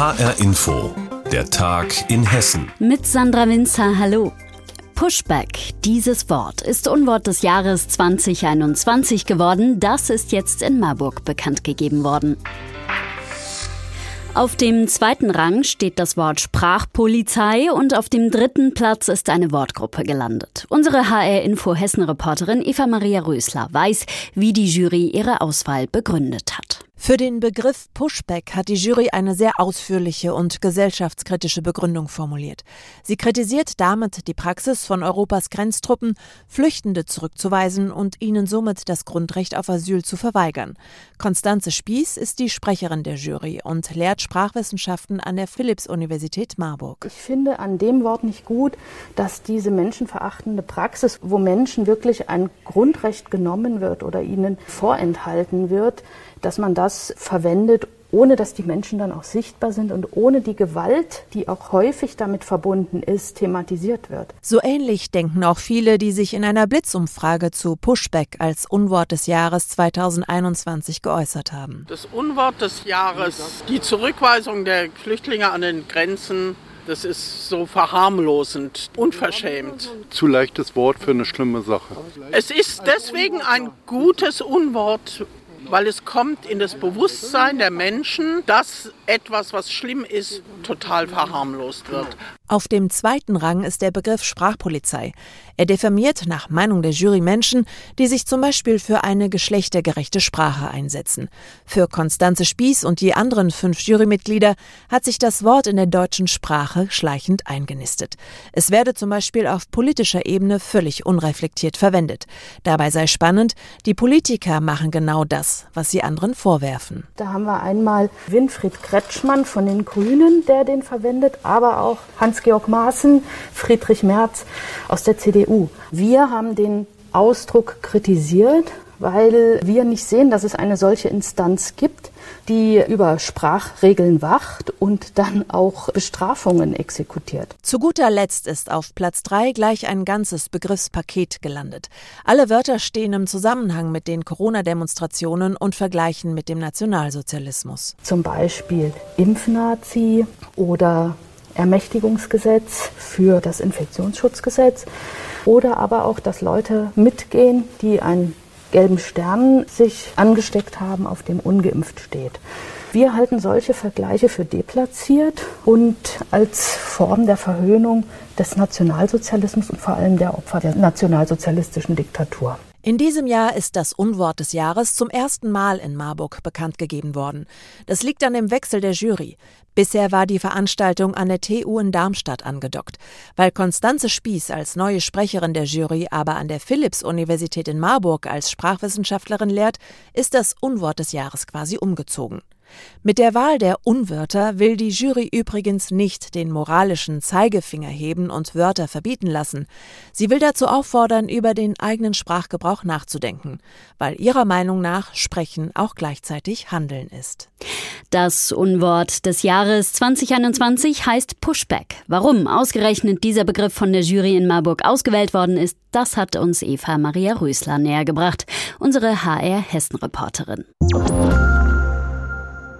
HR Info, der Tag in Hessen. Mit Sandra Winzer, hallo. Pushback. Dieses Wort ist Unwort des Jahres 2021 geworden. Das ist jetzt in Marburg bekannt gegeben worden. Auf dem zweiten Rang steht das Wort Sprachpolizei und auf dem dritten Platz ist eine Wortgruppe gelandet. Unsere HR Info Hessen Reporterin Eva Maria Rösler weiß, wie die Jury ihre Auswahl begründet hat. Für den Begriff Pushback hat die Jury eine sehr ausführliche und gesellschaftskritische Begründung formuliert. Sie kritisiert damit die Praxis von Europas Grenztruppen, Flüchtende zurückzuweisen und ihnen somit das Grundrecht auf Asyl zu verweigern. Konstanze Spieß ist die Sprecherin der Jury und lehrt Sprachwissenschaften an der Philipps-Universität Marburg. Ich finde an dem Wort nicht gut, dass diese menschenverachtende Praxis, wo Menschen wirklich ein Grundrecht genommen wird oder ihnen vorenthalten wird, dass man das verwendet, ohne dass die Menschen dann auch sichtbar sind und ohne die Gewalt, die auch häufig damit verbunden ist, thematisiert wird. So ähnlich denken auch viele, die sich in einer Blitzumfrage zu Pushback als Unwort des Jahres 2021 geäußert haben. Das Unwort des Jahres, die Zurückweisung der Flüchtlinge an den Grenzen, das ist so verharmlosend, unverschämt. Zu leichtes Wort für eine schlimme Sache. Es ist deswegen ein gutes Unwort, weil es kommt in das Bewusstsein der Menschen, dass etwas, was schlimm ist, total verharmlost wird. Auf dem zweiten Rang ist der Begriff Sprachpolizei. Er diffamiert nach Meinung der Jury Menschen, die sich zum Beispiel für eine geschlechtergerechte Sprache einsetzen. Für Konstanze Spieß und die anderen fünf Jurymitglieder hat sich das Wort in der deutschen Sprache schleichend eingenistet. Es werde zum Beispiel auf politischer Ebene völlig unreflektiert verwendet. Dabei sei spannend, die Politiker machen genau das, was sie anderen vorwerfen. Da haben wir einmal Winfried Kretschmann von den Grünen, der den verwendet, aber auch Hans Hans-Georg Maaßen, Friedrich Merz aus der CDU. Wir haben den Ausdruck kritisiert, weil wir nicht sehen, dass es eine solche Instanz gibt, die über Sprachregeln wacht und dann auch Bestrafungen exekutiert. Zu guter Letzt ist auf Platz drei gleich ein ganzes Begriffspaket gelandet. Alle Wörter stehen im Zusammenhang mit den Corona-Demonstrationen und vergleichen mit dem Nationalsozialismus. Zum Beispiel Impfnazi oder Ermächtigungsgesetz für das Infektionsschutzgesetz oder aber auch, dass Leute mitgehen, die einen gelben Stern sich angesteckt haben, auf dem ungeimpft steht. Wir halten solche Vergleiche für deplatziert und als Form der Verhöhnung des Nationalsozialismus und vor allem der Opfer der nationalsozialistischen Diktatur. In diesem Jahr ist das Unwort des Jahres zum ersten Mal in Marburg bekannt gegeben worden. Das liegt an dem Wechsel der Jury. Bisher war die Veranstaltung an der TU in Darmstadt angedockt. Weil Konstanze Spieß als neue Sprecherin der Jury aber an der Philipps-Universität in Marburg als Sprachwissenschaftlerin lehrt, ist das Unwort des Jahres quasi umgezogen. Mit der Wahl der Unwörter will die Jury übrigens nicht den moralischen Zeigefinger heben und Wörter verbieten lassen. Sie will dazu auffordern, über den eigenen Sprachgebrauch nachzudenken, weil ihrer Meinung nach Sprechen auch gleichzeitig Handeln ist. Das Unwort des Jahres 2021 heißt Pushback. Warum ausgerechnet dieser Begriff von der Jury in Marburg ausgewählt worden ist, das hat uns Eva Maria Rösler nähergebracht, unsere HR Hessen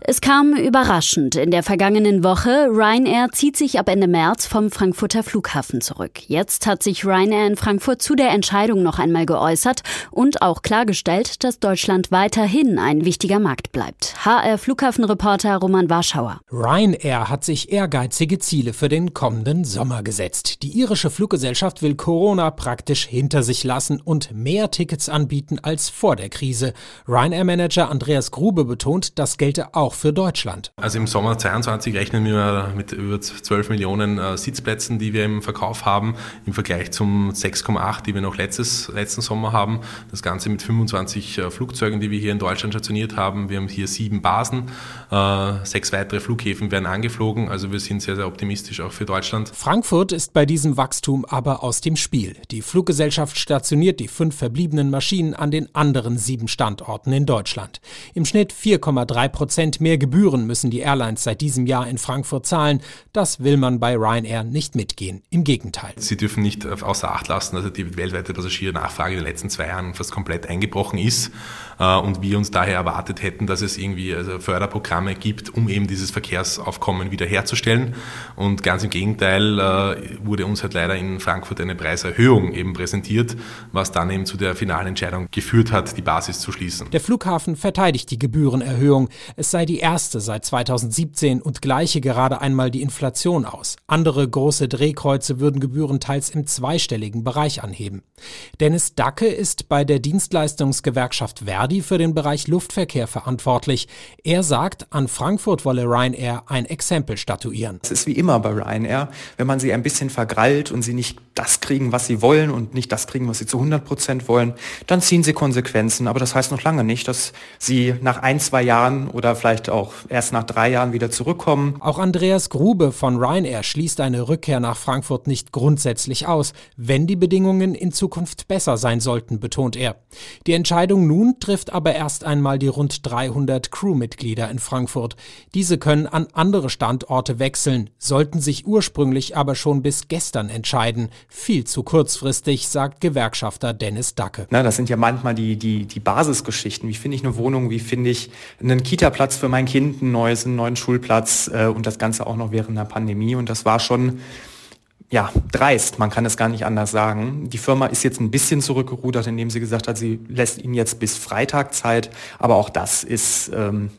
Es kam überraschend in der vergangenen Woche. Ryanair zieht sich ab Ende März vom Frankfurter Flughafen zurück. Jetzt hat sich Ryanair in Frankfurt zu der Entscheidung noch einmal geäußert und auch klargestellt, dass Deutschland weiterhin ein wichtiger Markt bleibt. HR Flughafenreporter Roman Warschauer. Ryanair hat sich ehrgeizige Ziele für den kommenden Sommer gesetzt. Die irische Fluggesellschaft will Corona praktisch hinter sich lassen und mehr Tickets anbieten als vor der Krise. Ryanair-Manager Andreas Grube betont, das gelte auch für Deutschland. Also im Sommer 22 rechnen wir mit über 12 Millionen äh, Sitzplätzen, die wir im Verkauf haben, im Vergleich zum 6,8, die wir noch letztes, letzten Sommer haben. Das Ganze mit 25 äh, Flugzeugen, die wir hier in Deutschland stationiert haben. Wir haben hier sieben Basen, äh, sechs weitere Flughäfen werden angeflogen. Also wir sind sehr, sehr optimistisch auch für Deutschland. Frankfurt ist bei diesem Wachstum aber aus dem Spiel. Die Fluggesellschaft stationiert die fünf verbliebenen Maschinen an den anderen sieben Standorten in Deutschland. Im Schnitt 4,3 Prozent Mehr Gebühren müssen die Airlines seit diesem Jahr in Frankfurt zahlen. Das will man bei Ryanair nicht mitgehen. Im Gegenteil. Sie dürfen nicht außer Acht lassen, dass die weltweite Passagiernachfrage in den letzten zwei Jahren fast komplett eingebrochen ist äh, und wir uns daher erwartet hätten, dass es irgendwie also Förderprogramme gibt, um eben dieses Verkehrsaufkommen wiederherzustellen. Und ganz im Gegenteil äh, wurde uns halt leider in Frankfurt eine Preiserhöhung eben präsentiert, was dann eben zu der finalen Entscheidung geführt hat, die Basis zu schließen. Der Flughafen verteidigt die Gebührenerhöhung. Es sei die erste seit 2017 und gleiche gerade einmal die Inflation aus. Andere große Drehkreuze würden Gebühren teils im zweistelligen Bereich anheben. Dennis Dacke ist bei der Dienstleistungsgewerkschaft Verdi für den Bereich Luftverkehr verantwortlich. Er sagt, an Frankfurt wolle Ryanair ein Exempel statuieren. Es ist wie immer bei Ryanair, wenn man sie ein bisschen vergrallt und sie nicht das kriegen, was sie wollen und nicht das kriegen, was sie zu 100 Prozent wollen, dann ziehen sie Konsequenzen. Aber das heißt noch lange nicht, dass sie nach ein, zwei Jahren oder vielleicht auch erst nach drei Jahren wieder zurückkommen. Auch Andreas Grube von Ryanair schließt eine Rückkehr nach Frankfurt nicht grundsätzlich aus, wenn die Bedingungen in Zukunft besser sein sollten, betont er. Die Entscheidung nun trifft aber erst einmal die rund 300 Crewmitglieder in Frankfurt. Diese können an andere Standorte wechseln, sollten sich ursprünglich aber schon bis gestern entscheiden. Viel zu kurzfristig, sagt Gewerkschafter Dennis Dacke. Na, das sind ja manchmal die, die, die Basisgeschichten. Wie finde ich eine Wohnung? Wie finde ich einen Kita-Platz für mein Kind, ein neues, einen neuen Schulplatz äh, und das Ganze auch noch während der Pandemie. Und das war schon ja, dreist, man kann es gar nicht anders sagen. Die Firma ist jetzt ein bisschen zurückgerudert, indem sie gesagt hat, sie lässt ihnen jetzt bis Freitag Zeit, aber auch das ist ähm,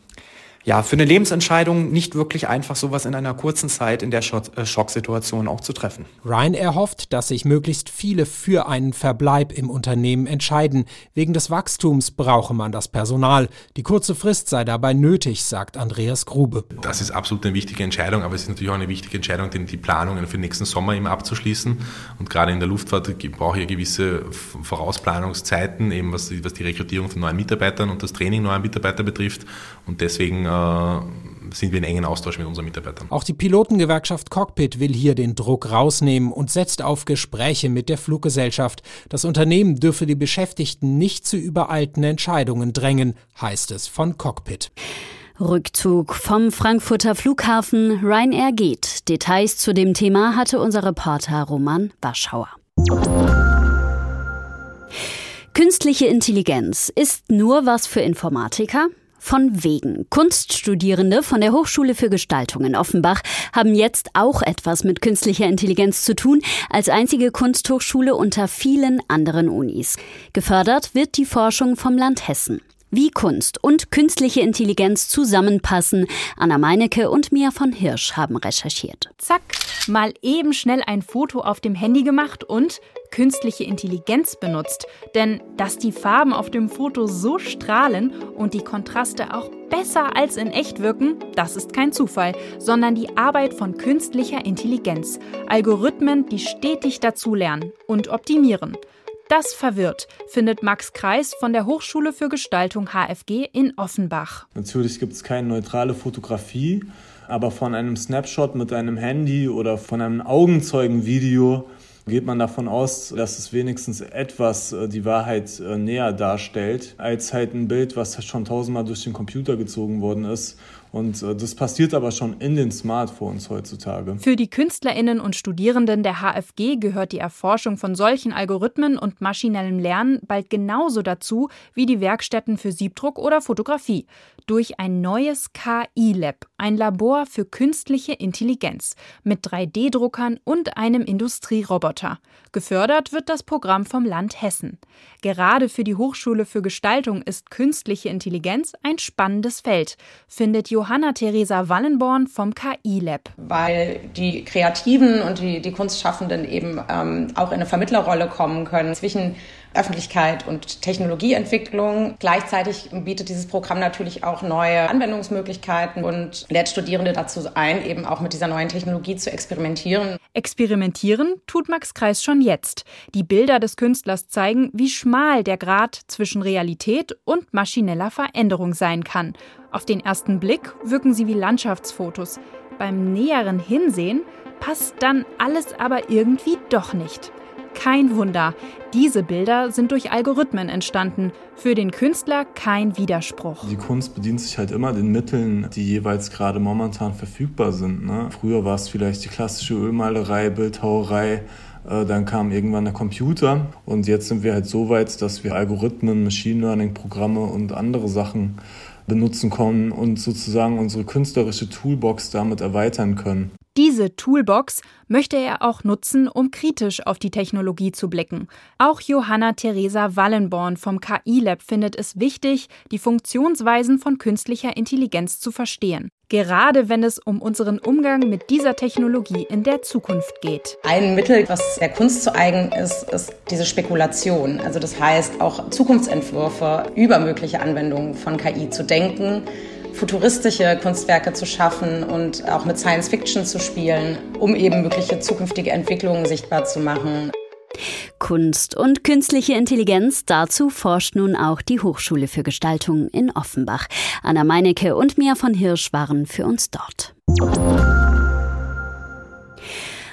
ja, für eine Lebensentscheidung nicht wirklich einfach, sowas in einer kurzen Zeit in der äh, Schocksituation auch zu treffen. Ryan erhofft, dass sich möglichst viele für einen Verbleib im Unternehmen entscheiden. Wegen des Wachstums brauche man das Personal. Die kurze Frist sei dabei nötig, sagt Andreas Grube. Das ist absolut eine wichtige Entscheidung, aber es ist natürlich auch eine wichtige Entscheidung, die Planungen für den nächsten Sommer immer abzuschließen. Und gerade in der Luftfahrt brauche ich gewisse Vorausplanungszeiten, eben was die, was die Rekrutierung von neuen Mitarbeitern und das Training neuer Mitarbeiter betrifft. Und deswegen äh, sind wir in engen Austausch mit unseren Mitarbeitern. Auch die Pilotengewerkschaft Cockpit will hier den Druck rausnehmen und setzt auf Gespräche mit der Fluggesellschaft. Das Unternehmen dürfe die Beschäftigten nicht zu übereilten Entscheidungen drängen, heißt es von Cockpit. Rückzug vom Frankfurter Flughafen Ryanair geht. Details zu dem Thema hatte unser Reporter Roman Waschauer. Künstliche Intelligenz ist nur was für Informatiker? Von wegen. Kunststudierende von der Hochschule für Gestaltung in Offenbach haben jetzt auch etwas mit künstlicher Intelligenz zu tun, als einzige Kunsthochschule unter vielen anderen Unis. Gefördert wird die Forschung vom Land Hessen. Wie Kunst und künstliche Intelligenz zusammenpassen, Anna Meinecke und Mia von Hirsch haben recherchiert. Zack, mal eben schnell ein Foto auf dem Handy gemacht und künstliche Intelligenz benutzt. Denn dass die Farben auf dem Foto so strahlen und die Kontraste auch besser als in echt wirken, das ist kein Zufall, sondern die Arbeit von künstlicher Intelligenz. Algorithmen, die stetig dazulernen und optimieren. Das verwirrt, findet Max Kreis von der Hochschule für Gestaltung HFG in Offenbach. Natürlich gibt es keine neutrale Fotografie, aber von einem Snapshot mit einem Handy oder von einem Augenzeugenvideo geht man davon aus, dass es wenigstens etwas äh, die Wahrheit äh, näher darstellt, als halt ein Bild, was schon tausendmal durch den Computer gezogen worden ist und äh, das passiert aber schon in den Smartphones heutzutage. Für die Künstlerinnen und Studierenden der HFG gehört die Erforschung von solchen Algorithmen und maschinellem Lernen bald genauso dazu wie die Werkstätten für Siebdruck oder Fotografie. Durch ein neues KI-Lab, ein Labor für künstliche Intelligenz mit 3D-Druckern und einem Industrieroboter. Gefördert wird das Programm vom Land Hessen. Gerade für die Hochschule für Gestaltung ist künstliche Intelligenz ein spannendes Feld, findet Johanna Theresa Wallenborn vom KI-Lab. Weil die Kreativen und die, die Kunstschaffenden eben ähm, auch in eine Vermittlerrolle kommen können zwischen Öffentlichkeit und Technologieentwicklung. Gleichzeitig bietet dieses Programm natürlich auch neue Anwendungsmöglichkeiten und lädt Studierende dazu ein, eben auch mit dieser neuen Technologie zu experimentieren. Experimentieren tut Max Kreis schon jetzt. Die Bilder des Künstlers zeigen, wie schmal der Grad zwischen Realität und maschineller Veränderung sein kann. Auf den ersten Blick wirken sie wie Landschaftsfotos. Beim näheren Hinsehen passt dann alles aber irgendwie doch nicht. Kein Wunder. Diese Bilder sind durch Algorithmen entstanden. Für den Künstler kein Widerspruch. Die Kunst bedient sich halt immer den Mitteln, die jeweils gerade momentan verfügbar sind. Ne? Früher war es vielleicht die klassische Ölmalerei, Bildhauerei. Äh, dann kam irgendwann der Computer und jetzt sind wir halt so weit, dass wir Algorithmen, Machine Learning-Programme und andere Sachen benutzen können und sozusagen unsere künstlerische Toolbox damit erweitern können. Diese Toolbox möchte er auch nutzen, um kritisch auf die Technologie zu blicken. Auch Johanna Theresa Wallenborn vom KI-Lab findet es wichtig, die Funktionsweisen von künstlicher Intelligenz zu verstehen. Gerade wenn es um unseren Umgang mit dieser Technologie in der Zukunft geht. Ein Mittel, was der Kunst zu eigen ist, ist diese Spekulation. Also das heißt, auch Zukunftsentwürfe über mögliche Anwendungen von KI zu denken futuristische Kunstwerke zu schaffen und auch mit Science Fiction zu spielen, um eben mögliche zukünftige Entwicklungen sichtbar zu machen. Kunst und künstliche Intelligenz, dazu forscht nun auch die Hochschule für Gestaltung in Offenbach. Anna Meinecke und Mia von Hirsch waren für uns dort.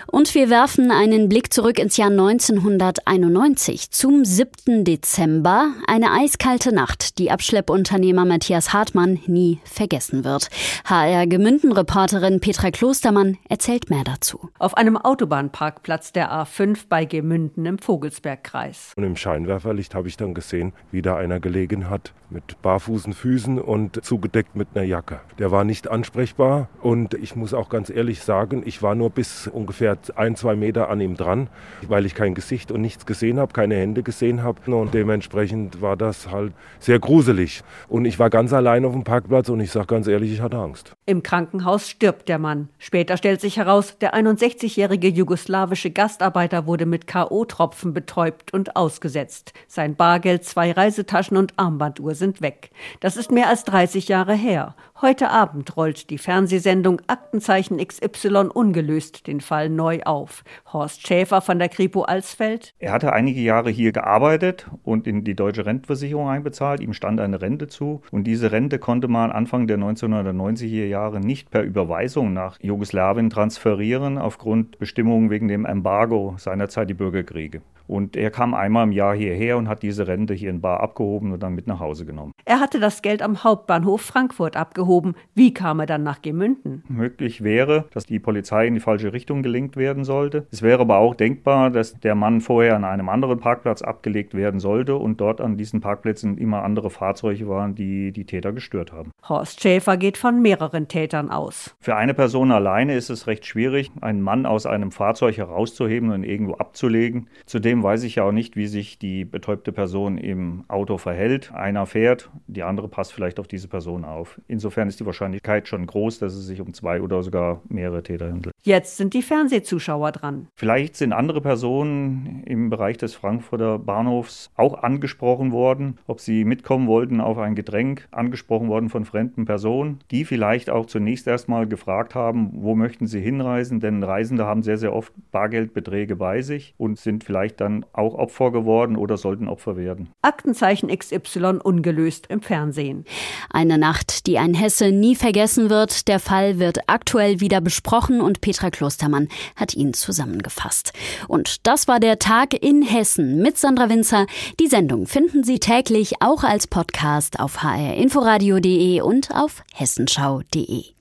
Und wir werfen einen Blick zurück ins Jahr 1991 zum 7. Dezember. Eine eiskalte Nacht, die Abschleppunternehmer Matthias Hartmann nie vergessen wird. HR Gemünden-Reporterin Petra Klostermann erzählt mehr dazu. Auf einem Autobahnparkplatz der A5 bei Gemünden im Vogelsbergkreis. Und im Scheinwerferlicht habe ich dann gesehen, wie da einer gelegen hat mit barfußen Füßen und zugedeckt mit einer Jacke. Der war nicht ansprechbar und ich muss auch ganz ehrlich sagen, ich war nur bis ungefähr ein, zwei Meter an ihm dran, weil ich kein Gesicht und nichts gesehen habe, keine Hände gesehen habe. Und dementsprechend war das halt sehr gruselig. Und ich war ganz allein auf dem Parkplatz und ich sage ganz ehrlich, ich hatte Angst. Im Krankenhaus stirbt der Mann. Später stellt sich heraus, der 61-jährige jugoslawische Gastarbeiter wurde mit K.O.-Tropfen betäubt und ausgesetzt. Sein Bargeld, zwei Reisetaschen und Armbanduhr sind weg. Das ist mehr als 30 Jahre her. Heute Abend rollt die Fernsehsendung Aktenzeichen XY ungelöst den Fall neu auf. Horst Schäfer von der Kripo Alsfeld. Er hatte einige Jahre hier gearbeitet und in die deutsche Rentenversicherung einbezahlt. Ihm stand eine Rente zu. Und diese Rente konnte man Anfang der 1990er Jahre nicht per Überweisung nach Jugoslawien transferieren, aufgrund Bestimmungen wegen dem Embargo seinerzeit die Bürgerkriege. Und er kam einmal im Jahr hierher und hat diese Rente hier in Bar abgehoben und dann mit nach Hause genommen. Er hatte das Geld am Hauptbahnhof Frankfurt abgehoben. Wie kam er dann nach Gemünden? Möglich wäre, dass die Polizei in die falsche Richtung gelenkt werden sollte. Es wäre aber auch denkbar, dass der Mann vorher an einem anderen Parkplatz abgelegt werden sollte und dort an diesen Parkplätzen immer andere Fahrzeuge waren, die die Täter gestört haben. Horst Schäfer geht von mehreren Tätern aus. Für eine Person alleine ist es recht schwierig, einen Mann aus einem Fahrzeug herauszuheben und irgendwo abzulegen. Zudem Zudem weiß ich ja auch nicht, wie sich die betäubte Person im Auto verhält. Einer fährt, die andere passt vielleicht auf diese Person auf. Insofern ist die Wahrscheinlichkeit schon groß, dass es sich um zwei oder sogar mehrere Täter handelt. Jetzt sind die Fernsehzuschauer dran. Vielleicht sind andere Personen im Bereich des Frankfurter Bahnhofs auch angesprochen worden, ob sie mitkommen wollten auf ein Getränk, angesprochen worden von fremden Personen, die vielleicht auch zunächst erstmal gefragt haben, wo möchten sie hinreisen, denn Reisende haben sehr, sehr oft Bargeldbeträge bei sich und sind vielleicht dann dann auch Opfer geworden oder sollten Opfer werden. Aktenzeichen XY ungelöst im Fernsehen. Eine Nacht, die ein Hesse nie vergessen wird. Der Fall wird aktuell wieder besprochen und Petra Klostermann hat ihn zusammengefasst. Und das war der Tag in Hessen mit Sandra Winzer. Die Sendung finden Sie täglich auch als Podcast auf hrinforadio.de und auf hessenschau.de.